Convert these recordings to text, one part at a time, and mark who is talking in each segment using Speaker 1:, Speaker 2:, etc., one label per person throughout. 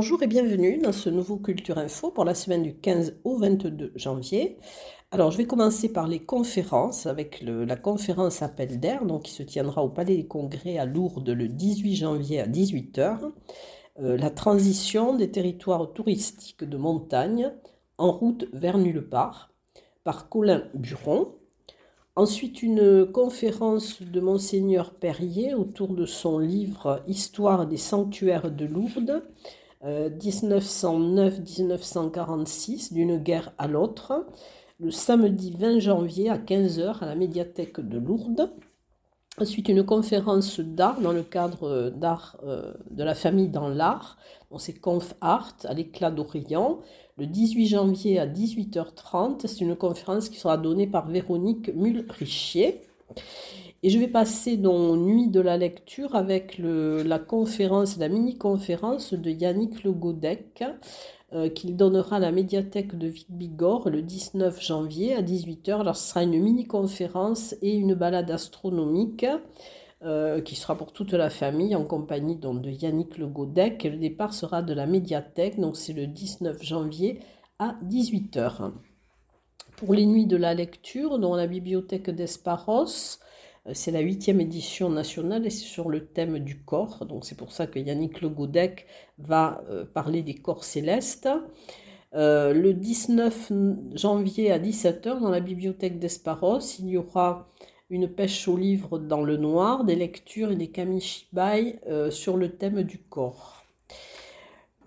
Speaker 1: Bonjour et bienvenue dans ce nouveau Culture Info pour la semaine du 15 au 22 janvier. Alors, je vais commencer par les conférences avec la conférence Appel d'air, qui se tiendra au Palais des Congrès à Lourdes le 18 janvier à 18h. Euh, la transition des territoires touristiques de montagne en route vers nulle part par Colin Buron. Ensuite, une conférence de Monseigneur Perrier autour de son livre Histoire des sanctuaires de Lourdes, 1909-1946, euh, d'une guerre à l'autre, le samedi 20 janvier à 15h à la médiathèque de Lourdes. Ensuite, une conférence d'art dans le cadre d'art euh, de la famille dans l'art. C'est Conf Art à l'éclat d'Orient, le 18 janvier à 18h30. C'est une conférence qui sera donnée par Véronique Mulrichier. Et je vais passer dans Nuit de la lecture avec la conférence, la mini-conférence de Yannick Le Godec, euh, qu'il donnera à la médiathèque de Vic-Bigorre le 19 janvier à 18h. Alors, ce sera une mini-conférence et une balade astronomique. Euh, qui sera pour toute la famille en compagnie de Yannick Le Godec. le départ sera de la médiathèque, donc c'est le 19 janvier à 18h. Pour les nuits de la lecture, dans la bibliothèque d'Esparos, c'est la huitième édition nationale et c'est sur le thème du corps. Donc c'est pour ça que Yannick Le Godec va euh, parler des corps célestes. Euh, le 19 janvier à 17h, dans la bibliothèque d'Esparos, il y aura une pêche au livre dans le noir, des lectures et des kamishibai sur le thème du corps.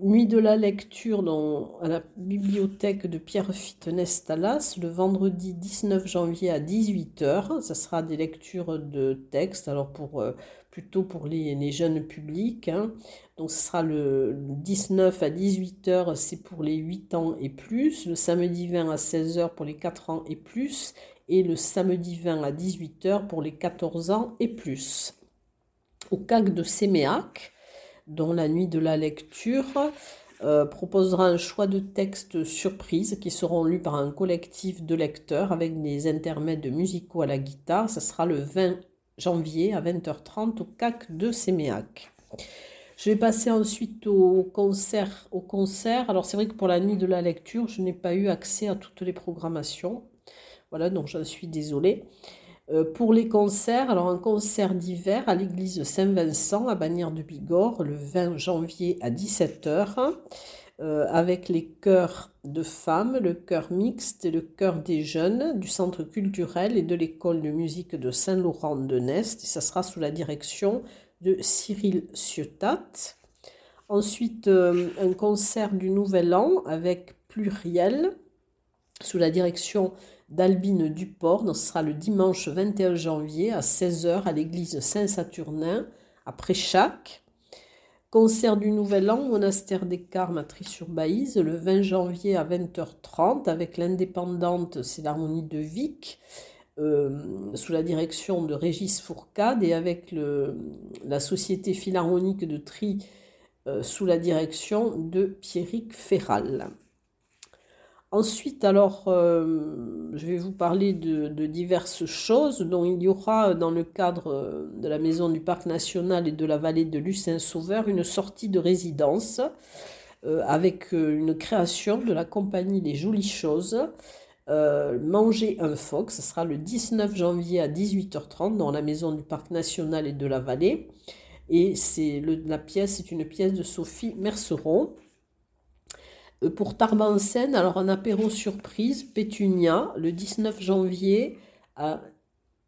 Speaker 1: Nuit de la lecture dans, à la bibliothèque de Pierre-Fitte Nestalas le vendredi 19 janvier à 18h. Ça sera des lectures de textes, alors pour, euh, plutôt pour les, jeunes publics. Hein. Donc ce sera le 19 à 18h, c'est pour les 8 ans et plus. Le samedi 20 à 16h pour les 4 ans et plus. Et le samedi 20 à 18h pour les 14 ans et plus. Au CAC de Séméac, dont la nuit de la lecture euh, proposera un choix de textes surprises qui seront lus par un collectif de lecteurs avec des intermèdes musicaux à la guitare. Ce sera le 20 janvier à 20h30 au CAC de Séméac. Je vais passer ensuite au concert. Au concert. Alors c'est vrai que pour la nuit de la lecture, je n'ai pas eu accès à toutes les programmations. Voilà, donc j'en suis désolée. Euh, pour les concerts, alors un concert d'hiver à l'église Saint-Vincent à Bagnères de Bigorre le 20 janvier à 17h euh, avec les chœurs de femmes, le chœur mixte et le chœur des jeunes du centre culturel et de l'école de musique de Saint-Laurent de Nest ça sera sous la direction de Cyril Ciotat. Ensuite, euh, un concert du Nouvel An avec Pluriel sous la direction d'Albine Duport. ce sera le dimanche 21 janvier à 16h à l'église Saint-Saturnin à Préchac. Concert du Nouvel An, monastère des Carmes à Tri-sur-Baïse, le 20 janvier à 20h30 avec l'indépendante, c'est l'harmonie de Vic, euh, sous la direction de Régis Fourcade et avec la Société Philharmonique de Tri euh, sous la direction de Pierrick Ferral. Ensuite, alors, euh, je vais vous parler de, diverses choses dont il y aura dans le cadre euh, de la maison du parc national et de la vallée de Lucin-Sauveur une sortie de résidence euh, avec une création de la compagnie Les Jolies Choses. manger un phoque, ce sera le 19 janvier à 18h30 dans la maison du parc national et de la vallée. Et c'est la pièce est une pièce de Sophie Merceron. Pour Tarbansen, alors un apéro surprise, Pétunia, le 19 janvier à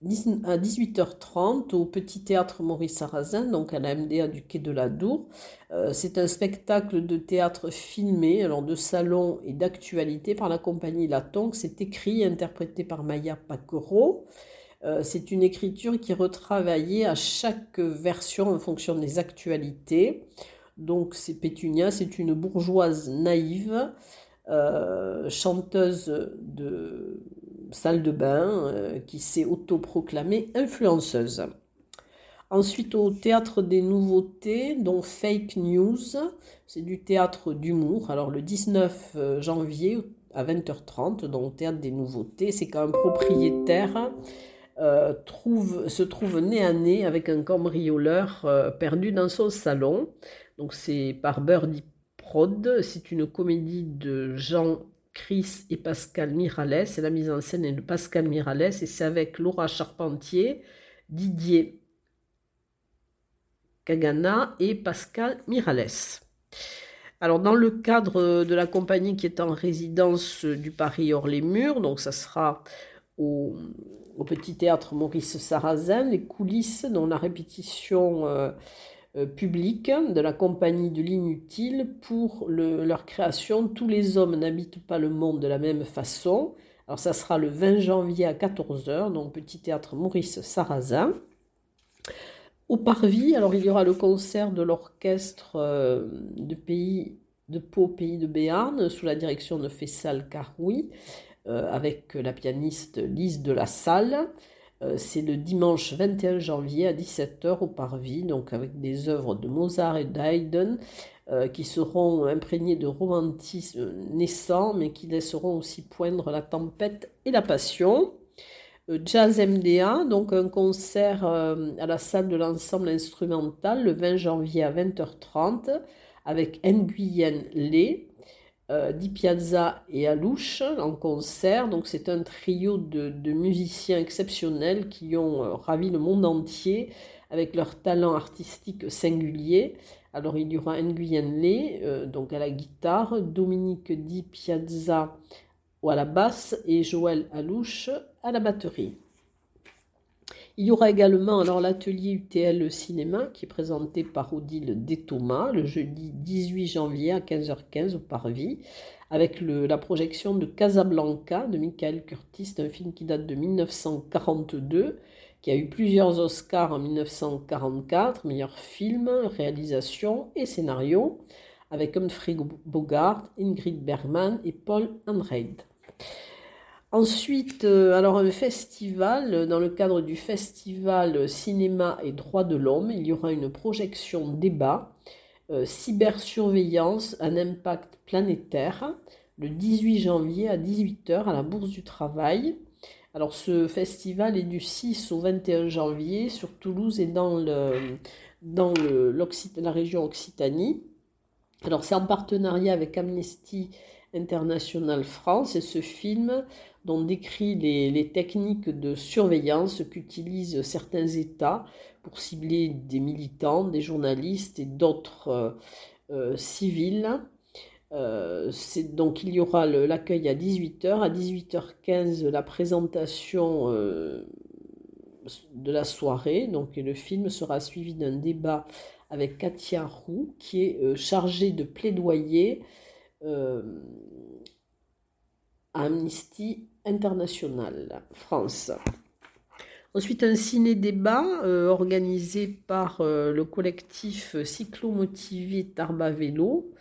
Speaker 1: 18h30 au Petit Théâtre Maurice Sarrazin, donc à la MDA du Quai de la Dour. Euh, c'est un spectacle de théâtre filmé, alors de salon et d'actualité par la compagnie Latonque. C'est écrit et interprété par Maya Paquereau. Euh, c'est une écriture qui est retravaillée à chaque version en fonction des actualités. Donc c'est Pétunia, c'est une bourgeoise naïve, euh, chanteuse de salle de bain, euh, qui s'est autoproclamée influenceuse. Ensuite au théâtre des nouveautés, dont Fake News, c'est du théâtre d'humour. Alors le 19 euh, janvier à 20h30, dans le théâtre des nouveautés, c'est quand un propriétaire se trouve nez à nez avec un cambrioleur perdu dans son salon. Donc c'est par Birdie fraude. C'est une comédie de Jean Chris et Pascal Miralles. Et la mise en scène est de Pascal Miralles et c'est avec Laura Charpentier, Didier Kagana et Pascal Miralles. Alors, dans le cadre de la compagnie qui est en résidence du Paris hors les murs, donc ça sera au, Petit Théâtre Maurice Sarrazin, les coulisses, dont la répétition euh, euh, publique de la compagnie de l'inutile pour leur création. Tous les hommes n'habitent pas le monde de la même façon. Alors, ça sera le 20 janvier à 14h, donc Petit Théâtre Maurice Sarrazin. Au Parvis, alors il y aura le concert de l'orchestre euh, de pays de Pau, pays de Béarn, sous la direction de Fessal Caroui, euh, avec la pianiste Lise de la Salle. Euh, c'est le dimanche 21 janvier à 17h au Parvis, donc avec des œuvres de Mozart et d'Haydn qui seront imprégnées de romantisme naissant, mais qui laisseront aussi poindre la tempête et la passion. Euh, Jazz MDA, donc un concert euh, à la salle de l'ensemble instrumental le 20 janvier à 20h30 avec Nguyen Lé, euh, Di Piazza et Alouche en concert. Donc c'est un trio de, musiciens exceptionnels qui ont ravi le monde entier avec leur talent artistique singulier. Alors il y aura Nguyen Lé donc à la guitare, Dominique Di Piazza à la basse et Joël Alouche à la batterie. Il y aura également alors l'atelier UTL Cinéma qui est présenté par Odile Détoma le jeudi 18 janvier à 15h15 au Parvis avec la projection de Casablanca de Michael Curtis, un film qui date de 1942 qui a eu plusieurs Oscars en 1944, meilleur film, réalisation et scénario, avec Humphrey Bogart, Ingrid Bergman et Paul Anreid. Ensuite, euh, alors un festival, dans le cadre du festival Cinéma et Droits de l'Homme, il y aura une projection débat, euh, cybersurveillance, un impact planétaire, le 18 janvier à 18h à la Bourse du Travail. Alors ce festival est du 6 au 21 janvier sur Toulouse et dans, le, dans le, la région Occitanie. Alors c'est en partenariat avec Amnesty International France et ce film dont décrit les, techniques de surveillance qu'utilisent certains États pour cibler des militants, des journalistes et d'autres euh, euh, civils. Euh, donc il y aura l'accueil à 18h, à 18h15 la présentation de la soirée, donc le film sera suivi d'un débat avec Katia Roux qui est chargée de plaidoyer Amnesty International France. Ensuite, un ciné-débat euh, organisé par euh, le collectif cyclomotivé Tarba Vélo,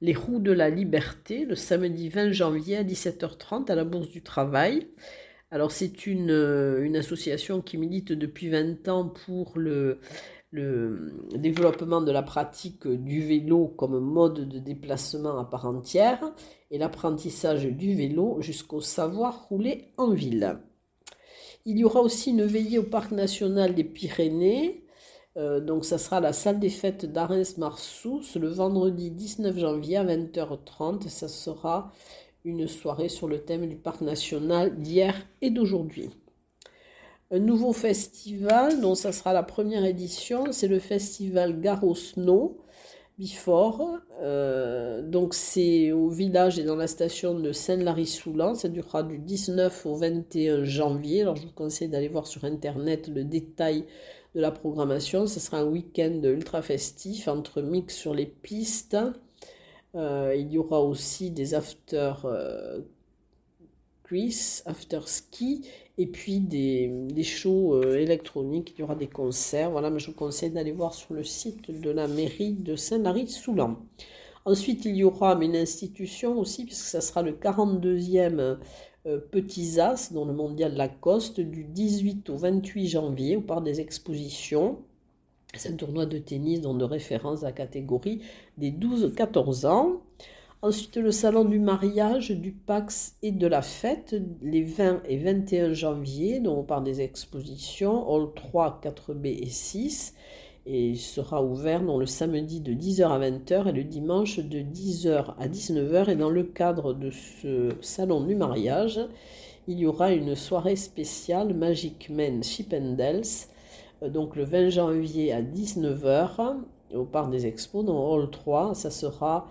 Speaker 1: Les Roues de la Liberté, le samedi 20 janvier à 17h30 à la Bourse du Travail. Alors, c'est une, euh, une association qui milite depuis 20 ans pour le, le développement de la pratique du vélo comme mode de déplacement à part entière et l'apprentissage du vélo jusqu'au savoir rouler en ville. Il y aura aussi une veillée au parc national des Pyrénées. Euh, donc ça sera la salle des fêtes d'Arens-Marsous le vendredi 19 janvier à 20h30. Ça sera une soirée sur le thème du parc national d'hier et d'aujourd'hui un nouveau festival, dont ça sera la première édition, c'est le festival Garo Snow Before. Euh, donc c'est au village et dans la station de Saint-Lary-Soulan. Ça durera du 19 au 21 janvier. Alors je vous conseille d'aller voir sur internet le détail de la programmation. Ce sera un week-end ultra festif entre mix sur les pistes. Euh, il y aura aussi des after euh, after ski et puis des, shows euh, électroniques, il y aura des concerts. Voilà, je vous conseille d'aller voir sur le site de la mairie de Saint-Lary-Soulan. Ensuite, il y aura une institution aussi, puisque ça sera le 42e euh, Petits As dans le mondial Lacoste du 18 au 28 janvier au parc des expositions. C'est un tournoi de tennis dont de référence à la catégorie des 12-14 ans. Ensuite, le salon du mariage, du Pax et de la fête, les 20 et 21 janvier, dont on parle des expositions, Hall 3, 4B et 6. et sera ouvert le samedi de 10h à 20h et le dimanche de 10h à 19h. Et dans le cadre de ce salon du mariage, il y aura une soirée spéciale Magic Men Chippendales, euh, donc le 20 janvier à 19h au Parc des Expos dans Hall 3. Ça sera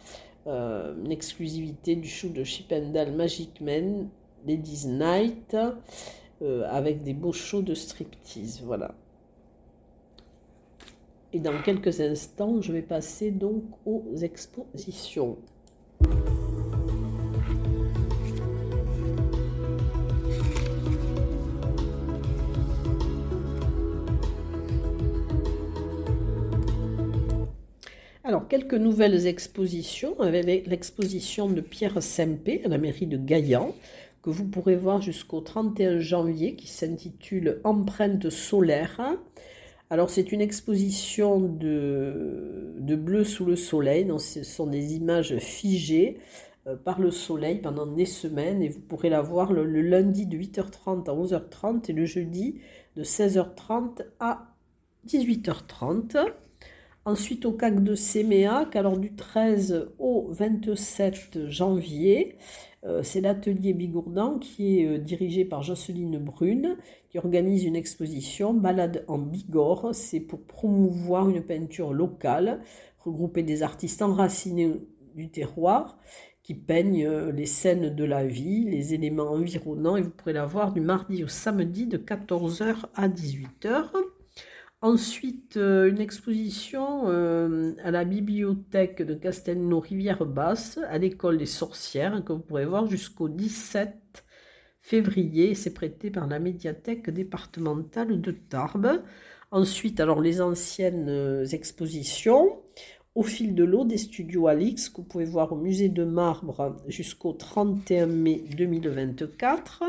Speaker 1: euh, une exclusivité du show de Chippendale Magic Men Ladies Night euh, avec des beaux shows de striptease. Voilà. Et dans quelques instants, je vais passer donc aux expositions. Quelques nouvelles expositions, avec l'exposition de Pierre Sempé à la mairie de Gaillan, que vous pourrez voir jusqu'au 31 janvier, qui s'intitule Empreinte solaire. Alors c'est une exposition de, bleu sous le soleil, ce sont des images figées euh, par le soleil pendant des semaines et vous pourrez la voir le, lundi de 8h30 à 11h30 et le jeudi de 16h30 à 18h30. Ensuite au CAC de Séméac, alors du 13 au 27 janvier, euh, c'est l'atelier Bigourdan qui est euh, dirigé par Jocelyne Brune, qui organise une exposition Balade en Bigorre. C'est pour promouvoir une peinture locale, regrouper des artistes enracinés du terroir qui peignent euh, les scènes de la vie, les éléments environnants, et vous pourrez la voir du mardi au samedi de 14h à 18h. Ensuite, euh, une exposition euh, à la bibliothèque de Castelnau Rivière Basse, à l'école des sorcières, que vous pourrez voir jusqu'au 17 février. C'est prêté par la médiathèque départementale de Tarbes. Ensuite, alors les anciennes euh, expositions. Au fil de l'eau des studios Alix, que vous pouvez voir au musée de marbre jusqu'au 31 mai 2024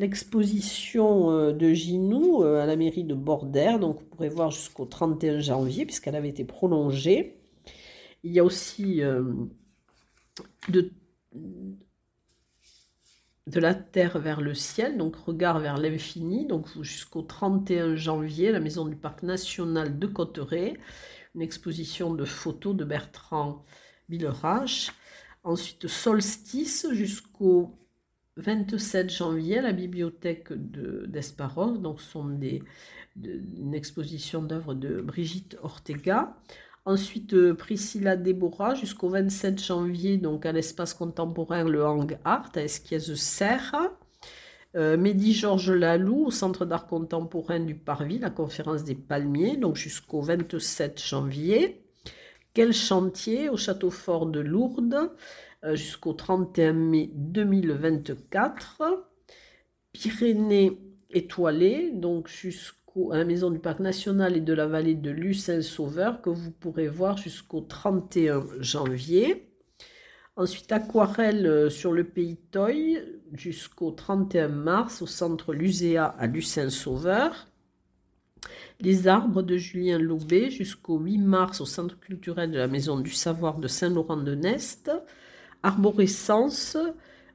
Speaker 1: l'exposition euh, de Ginou euh, à la mairie de Bordère. Donc vous pourrez voir jusqu'au 31 janvier puisqu'elle avait été prolongée. Il y a aussi euh, de, de la terre vers le ciel, donc regard vers l'infini, donc jusqu'au 31 janvier, la maison du parc national de Cotteret, une exposition de photos de Bertrand Billerache. Ensuite, solstice jusqu'au 27 janvier à la bibliothèque d'Esparos. donc, ce sont des, une exposition d'œuvres de Brigitte Ortega. Ensuite, euh, Priscilla Déborah jusqu'au 27 janvier, donc à l'espace contemporain Le Hang Art à Esquies-Serre. Euh, Mehdi Georges Lalou au Centre d'art contemporain du Parvis, la conférence des palmiers, donc jusqu'au 27 janvier. Quel chantier au château fort de Lourdes. Euh, jusqu'au 31 mai 2024. Pyrénées étoilées, donc jusqu'à la maison du parc national et de la vallée de Lucin-Sauveur, que vous pourrez voir jusqu'au 31 janvier. Ensuite, aquarelle euh, sur le pays Toy jusqu'au 31 mars au centre Luséa à Lucin-Sauveur. Les arbres de Julien Lobé jusqu'au 8 mars au centre culturel de la Maison du Savoir de Saint-Laurent-de-Nest. Arborescence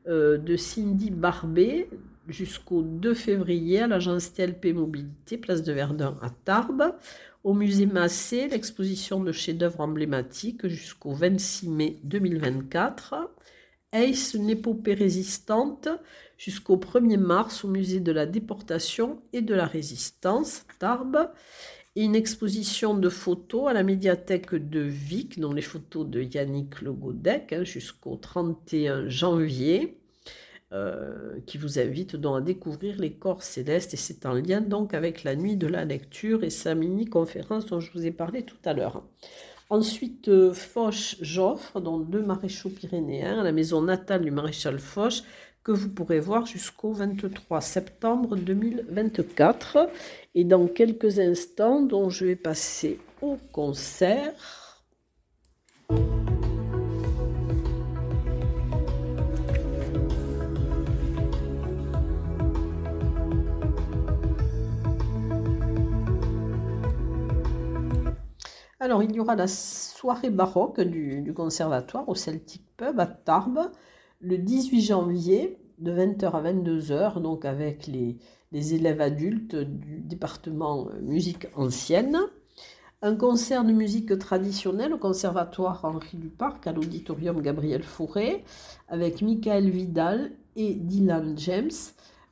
Speaker 1: euh, de Cindy Barbet jusqu'au 2 février à l'agence TLP Mobilité, place de Verdun à Tarbes. Au musée Massé, l'exposition de chefs-d'œuvre emblématiques jusqu'au 26 mai 2024. Ace, une épopée résistante jusqu'au 1er mars au musée de la déportation et de la résistance, Tarbes une exposition de photos à la médiathèque de Vic, dont les photos de Yannick Le Godec, hein, jusqu'au 31 janvier, euh, qui vous invite donc à découvrir les corps célestes. Et c'est en lien donc avec la nuit de la lecture et sa mini-conférence dont je vous ai parlé tout à l'heure. Ensuite, euh, Foch Joffre, dont deux maréchaux pyrénéens, à la maison natale du maréchal Foch, que vous pourrez voir jusqu'au 23 septembre 2024. Et dans quelques instants, dont je vais passer au concert. Alors, il y aura la soirée baroque du, du conservatoire au Celtic Pub à Tarbes le 18 janvier de 20h à 22h, donc avec les, élèves adultes du département musique ancienne. Un concert de musique traditionnelle au Conservatoire Henri Duparc à l'Auditorium Gabriel Fauré avec Michael Vidal et Dylan James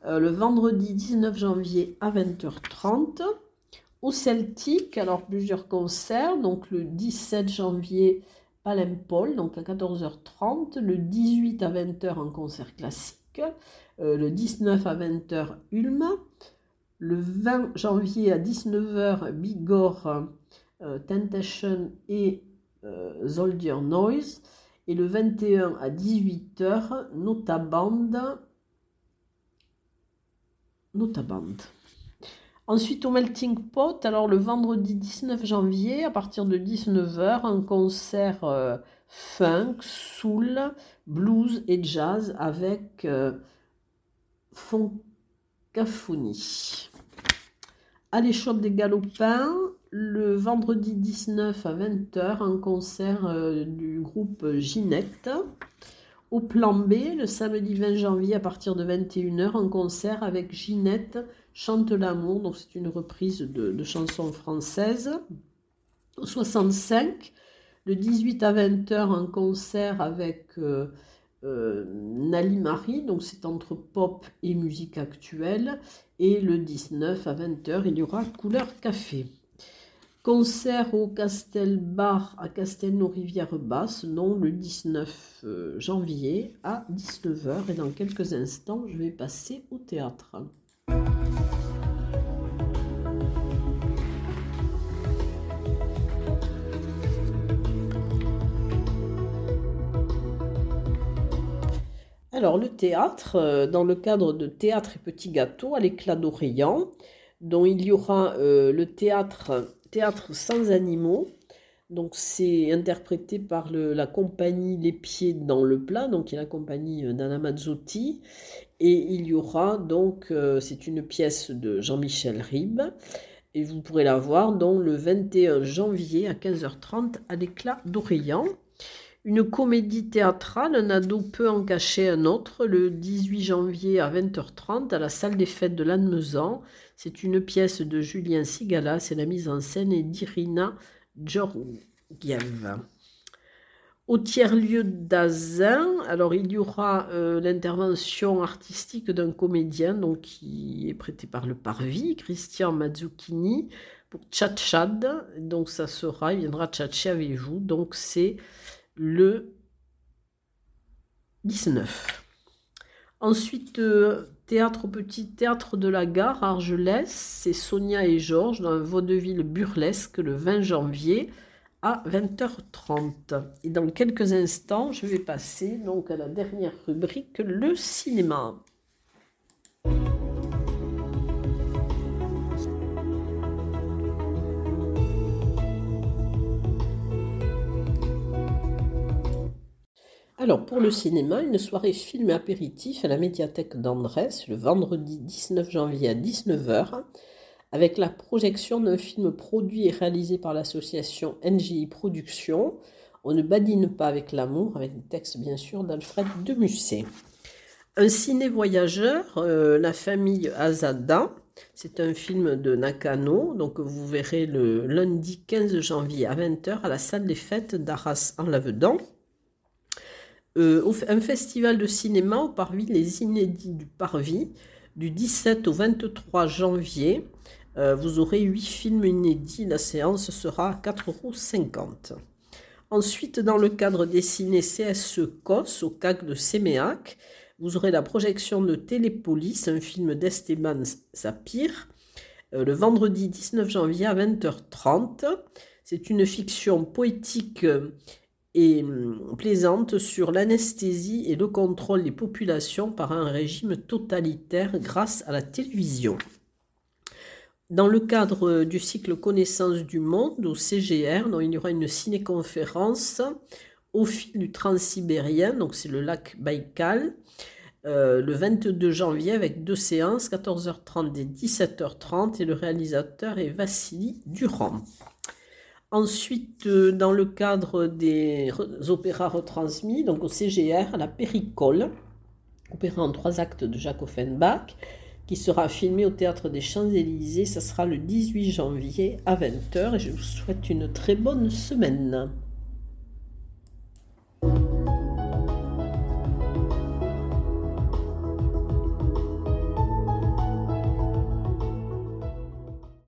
Speaker 1: euh, le vendredi 19 janvier à 20h30. Au Celtic, alors plusieurs concerts, donc le 17 janvier Palempol, donc à 14h30, le 18 à 20h en concert classique, euh, le 19 à 20h Ulm, le 20 janvier à 19h Bigorre, euh, Temptation et euh, Zoldier Noise, et le 21 à 18h Notaband, Notaband. Ensuite, au Melting Pot, alors le vendredi 19 janvier, à partir de 19h, un concert euh, funk, soul, blues et jazz avec euh, Foncaphonie. À l'échoppe des Galopins, le vendredi 19 à 20h, un concert euh, du groupe Ginette. Au plan B, le samedi 20 janvier à partir de 21h, un concert avec Ginette Chante l'amour, donc c'est une reprise de, chansons françaises. Au 65, le 18 à 20h, un concert avec euh, euh, Nali Marie, donc c'est entre pop et musique actuelle. Et le 19 à 20h, il y aura Couleur Café. Concert au Castel Bar à Castelnau-Rivière-Basse, non, le 19 euh, janvier à 19h. Et dans quelques instants, je vais passer au théâtre. Alors le théâtre, euh, dans le cadre de Théâtre et Petits Gâteaux à l'éclat d'Orient, dont il y aura euh, le Théâtre sans animaux. Donc c'est interprété par la compagnie Les Pieds dans le plat, donc qui est la compagnie euh, d'Anna Mazzotti. Et il y aura donc, euh, c'est une pièce de Jean-Michel Ribes. Et vous pourrez la voir donc le 21 janvier à 15h30 à l'éclat d'Orient. Une comédie théâtrale, un ado peut en cacher un autre, le 18 janvier à 20h30 à la salle des fêtes de Lannemezan. C'est une pièce de Julien Sigala, c'est la mise en scène d'Irina Georgiev. Au tiers-lieu d'Azin, alors il y aura euh, l'intervention artistique d'un comédien donc, qui est prêté par le Parvis, Christian Mazzucchini, pour Tchatchad. Donc ça sera, il viendra tchatcher avec vous. Donc c'est le 19. Ensuite, euh, théâtre petit théâtre de la gare, Argelès, c'est Sonia et Georges dans un vaudeville burlesque le 20 janvier à 20h30. Et dans quelques instants, je vais passer donc à la dernière rubrique, le cinéma. Alors, pour le cinéma, une soirée film et apéritif à la médiathèque d'Andrès le vendredi 19 janvier à 19h, avec la projection d'un film produit et réalisé par l'association NGI Productions. On ne badine pas avec l'amour, avec des textes bien sûr d'Alfred de Musset. Un ciné-voyageur, euh, La famille Azada, c'est un film de Nakano, donc vous verrez le lundi 15 janvier à 20h à la salle des fêtes d'Arras en Lavedan. Euh, un festival de cinéma au Parvis, les Inédits du Parvis, du 17 au 23 janvier. Euh, vous aurez 8 films inédits. La séance sera à 4,50 euros. Ensuite, dans le cadre des ciné CSE COS au CAC de Séméac, vous aurez la projection de Télépolis, un film d'Esteban Sapir, euh, le vendredi 19 janvier à 20h30. C'est une fiction poétique et hum, plaisante sur l'anesthésie et le contrôle des populations par un régime totalitaire grâce à la télévision. Dans le cadre du cycle Connaissance du monde au CGR, il y aura une ciné-conférence au fil du transsibérien, donc c'est le lac Baïkal, euh, le 22 janvier avec deux séances, 14h30 et 17h30, et le réalisateur est Vassili Durand. Ensuite, euh, dans le cadre des opéras retransmis, donc au CGR, à la Péricole, opéra en trois actes de Jacques Offenbach, qui sera filmé au Théâtre des Champs-Élysées. Ça sera le 18 janvier à 20h et je vous souhaite une très bonne semaine.